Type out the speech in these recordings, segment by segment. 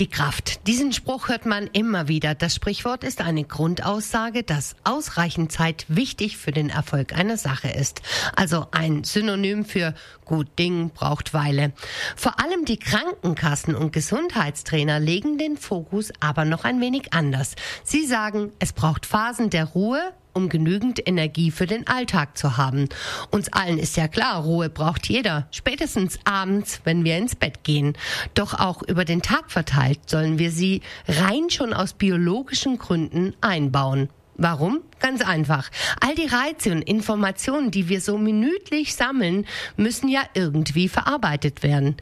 die Kraft. Diesen Spruch hört man immer wieder. Das Sprichwort ist eine Grundaussage, dass ausreichend Zeit wichtig für den Erfolg einer Sache ist. Also ein Synonym für gut Ding braucht Weile. Vor allem die Krankenkassen und Gesundheitstrainer legen den Fokus aber noch ein wenig anders. Sie sagen, es braucht Phasen der Ruhe um genügend Energie für den Alltag zu haben. Uns allen ist ja klar, Ruhe braucht jeder, spätestens abends, wenn wir ins Bett gehen. Doch auch über den Tag verteilt sollen wir sie rein schon aus biologischen Gründen einbauen. Warum? Ganz einfach. All die Reize und Informationen, die wir so minütlich sammeln, müssen ja irgendwie verarbeitet werden.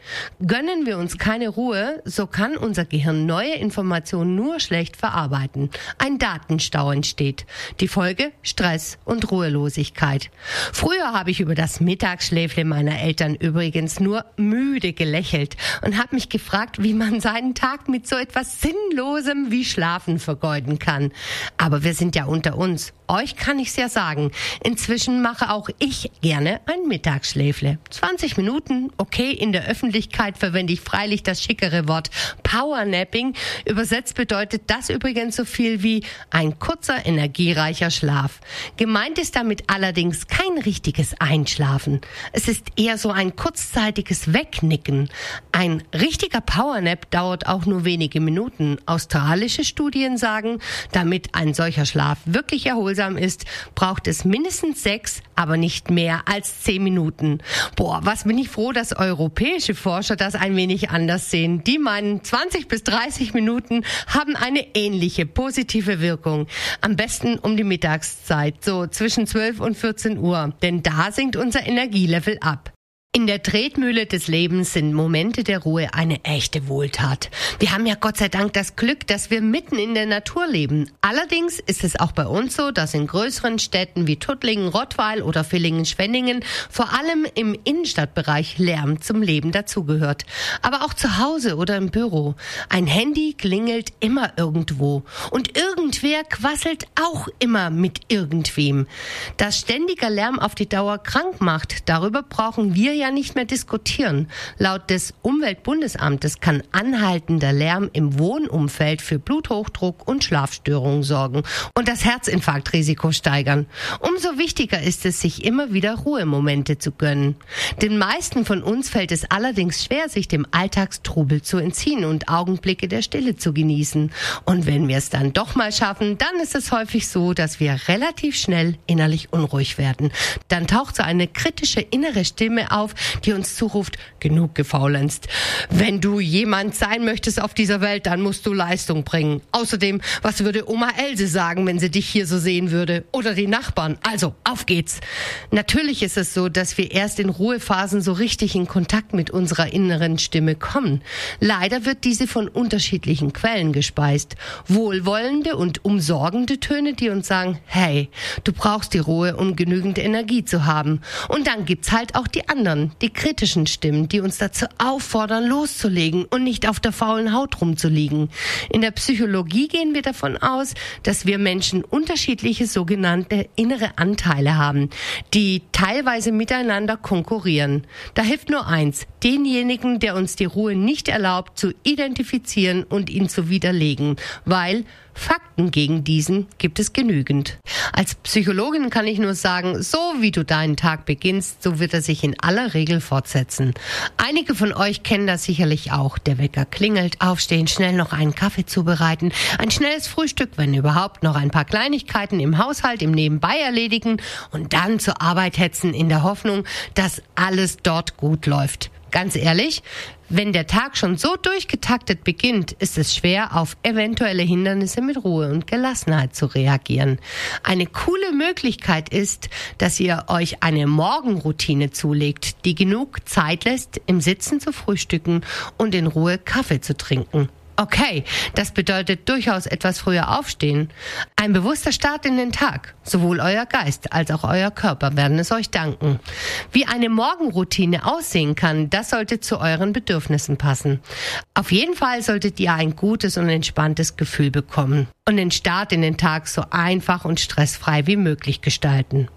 Gönnen wir uns keine Ruhe, so kann unser Gehirn neue Informationen nur schlecht verarbeiten. Ein Datenstau entsteht. Die Folge Stress und Ruhelosigkeit. Früher habe ich über das Mittagsschläfle meiner Eltern übrigens nur müde gelächelt und habe mich gefragt, wie man seinen Tag mit so etwas Sinnlosem wie Schlafen vergeuden kann. Aber wir sind ja unter uns. Euch kann ich's ja sagen. Inzwischen mache auch ich gerne ein Mittagsschläfle. 20 Minuten, okay, in der Öffentlichkeit verwende ich freilich das schickere Wort Powernapping. Übersetzt bedeutet das übrigens so viel wie ein kurzer, energiereicher Schlaf. Gemeint ist damit allerdings kein richtiges Einschlafen. Es ist eher so ein kurzzeitiges Wegnicken. Ein richtiger Powernap dauert auch nur wenige Minuten. Australische Studien sagen, damit ein solcher Schlaf wirklich erholsam ist, braucht es mindestens sechs, aber nicht mehr als zehn Minuten. Boah, was bin ich froh, dass europäische Forscher das ein wenig anders sehen. Die meinen, 20 bis 30 Minuten haben eine ähnliche positive Wirkung. Am besten um die Mittagszeit, so zwischen 12 und 14 Uhr, denn da sinkt unser Energielevel ab. In der Tretmühle des Lebens sind Momente der Ruhe eine echte Wohltat. Wir haben ja Gott sei Dank das Glück, dass wir mitten in der Natur leben. Allerdings ist es auch bei uns so, dass in größeren Städten wie Tuttlingen, Rottweil oder Villingen-Schwenningen vor allem im Innenstadtbereich Lärm zum Leben dazugehört. Aber auch zu Hause oder im Büro. Ein Handy klingelt immer irgendwo. Und irgendwer quasselt auch immer mit irgendwem. Dass ständiger Lärm auf die Dauer krank macht, darüber brauchen wir ja ja nicht mehr diskutieren. Laut des Umweltbundesamtes kann anhaltender Lärm im Wohnumfeld für Bluthochdruck und Schlafstörungen sorgen und das Herzinfarktrisiko steigern. Umso wichtiger ist es, sich immer wieder Ruhemomente zu gönnen. Den meisten von uns fällt es allerdings schwer, sich dem Alltagstrubel zu entziehen und Augenblicke der Stille zu genießen. Und wenn wir es dann doch mal schaffen, dann ist es häufig so, dass wir relativ schnell innerlich unruhig werden. Dann taucht so eine kritische innere Stimme auf, die uns zuruft, genug gefaulenzt. Wenn du jemand sein möchtest auf dieser Welt, dann musst du Leistung bringen. Außerdem, was würde Oma Else sagen, wenn sie dich hier so sehen würde? Oder die Nachbarn? Also, auf geht's. Natürlich ist es so, dass wir erst in Ruhephasen so richtig in Kontakt mit unserer inneren Stimme kommen. Leider wird diese von unterschiedlichen Quellen gespeist. Wohlwollende und umsorgende Töne, die uns sagen, hey, du brauchst die Ruhe, um genügend Energie zu haben. Und dann gibt's halt auch die anderen die kritischen Stimmen, die uns dazu auffordern, loszulegen und nicht auf der faulen Haut rumzuliegen. In der Psychologie gehen wir davon aus, dass wir Menschen unterschiedliche sogenannte innere Anteile haben, die teilweise miteinander konkurrieren. Da hilft nur eins, denjenigen, der uns die Ruhe nicht erlaubt, zu identifizieren und ihn zu widerlegen, weil Fakten gegen diesen gibt es genügend. Als Psychologin kann ich nur sagen, so wie du deinen Tag beginnst, so wird er sich in aller Regel fortsetzen. Einige von euch kennen das sicherlich auch. Der Wecker klingelt, aufstehen, schnell noch einen Kaffee zubereiten, ein schnelles Frühstück, wenn überhaupt, noch ein paar Kleinigkeiten im Haushalt, im Nebenbei erledigen und dann zur Arbeit hetzen in der Hoffnung, dass alles dort gut läuft. Ganz ehrlich, wenn der Tag schon so durchgetaktet beginnt, ist es schwer, auf eventuelle Hindernisse mit Ruhe und Gelassenheit zu reagieren. Eine coole Möglichkeit ist, dass ihr euch eine Morgenroutine zulegt, die genug Zeit lässt, im Sitzen zu frühstücken und in Ruhe Kaffee zu trinken. Okay, das bedeutet durchaus etwas früher aufstehen. Ein bewusster Start in den Tag. Sowohl euer Geist als auch euer Körper werden es euch danken. Wie eine Morgenroutine aussehen kann, das sollte zu euren Bedürfnissen passen. Auf jeden Fall solltet ihr ein gutes und entspanntes Gefühl bekommen und den Start in den Tag so einfach und stressfrei wie möglich gestalten.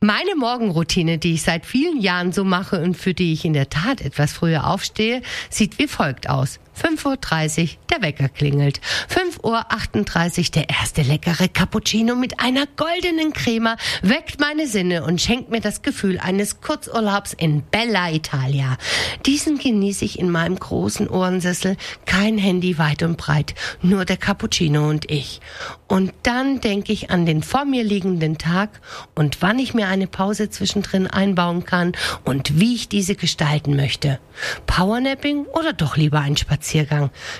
Meine Morgenroutine, die ich seit vielen Jahren so mache und für die ich in der Tat etwas früher aufstehe, sieht wie folgt aus. 5.30 Uhr der Wecker klingelt. 5.38 Uhr der erste leckere Cappuccino mit einer goldenen Crema weckt meine Sinne und schenkt mir das Gefühl eines Kurzurlaubs in Bella Italia. Diesen genieße ich in meinem großen Ohrensessel. Kein Handy weit und breit, nur der Cappuccino und ich. Und dann denke ich an den vor mir liegenden Tag und wann ich mir eine Pause zwischendrin einbauen kann und wie ich diese gestalten möchte. Powernapping oder doch lieber ein Spaziergang?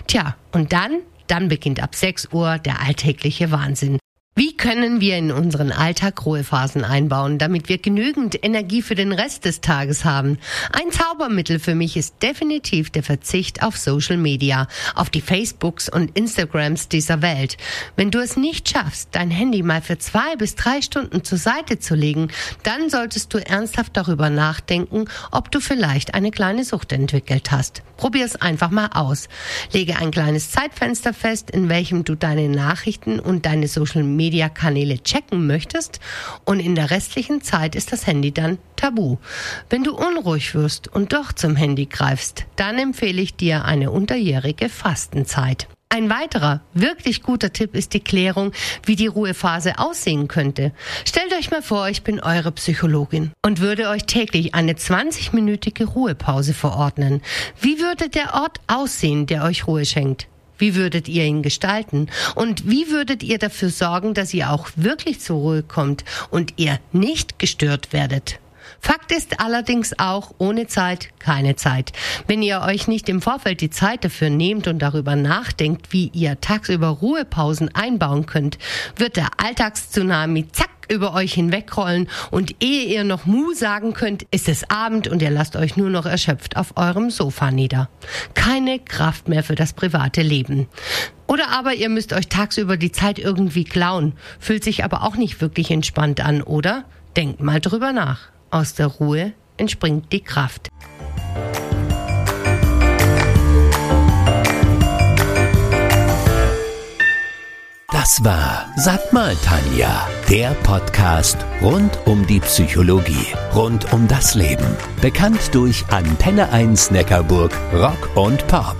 Tja, und dann, dann beginnt ab 6 Uhr der alltägliche Wahnsinn. Wie können wir in unseren Alltag Ruhephasen einbauen, damit wir genügend Energie für den Rest des Tages haben? Ein Zaubermittel für mich ist definitiv der Verzicht auf Social Media, auf die Facebooks und Instagrams dieser Welt. Wenn du es nicht schaffst, dein Handy mal für zwei bis drei Stunden zur Seite zu legen, dann solltest du ernsthaft darüber nachdenken, ob du vielleicht eine kleine Sucht entwickelt hast. Probier es einfach mal aus. Lege ein kleines Zeitfenster fest, in welchem du deine Nachrichten und deine Social Media Media-Kanäle checken möchtest und in der restlichen Zeit ist das Handy dann tabu. Wenn du unruhig wirst und doch zum Handy greifst, dann empfehle ich dir eine unterjährige Fastenzeit. Ein weiterer, wirklich guter Tipp ist die Klärung, wie die Ruhephase aussehen könnte. Stellt euch mal vor, ich bin eure Psychologin und würde euch täglich eine 20-minütige Ruhepause verordnen. Wie würde der Ort aussehen, der euch Ruhe schenkt? Wie würdet ihr ihn gestalten? Und wie würdet ihr dafür sorgen, dass ihr auch wirklich zur Ruhe kommt und ihr nicht gestört werdet? Fakt ist allerdings auch, ohne Zeit keine Zeit. Wenn ihr euch nicht im Vorfeld die Zeit dafür nehmt und darüber nachdenkt, wie ihr tagsüber Ruhepausen einbauen könnt, wird der Alltagstsunami zack über euch hinwegrollen und ehe ihr noch Mu sagen könnt, ist es Abend und ihr lasst euch nur noch erschöpft auf eurem Sofa nieder. Keine Kraft mehr für das private Leben. Oder aber ihr müsst euch tagsüber die Zeit irgendwie klauen, fühlt sich aber auch nicht wirklich entspannt an, oder? Denkt mal drüber nach. Aus der Ruhe entspringt die Kraft. Das war Sag mal Tanja, der Podcast rund um die Psychologie, rund um das Leben. Bekannt durch Antenne 1 Neckarburg, Rock und Pop.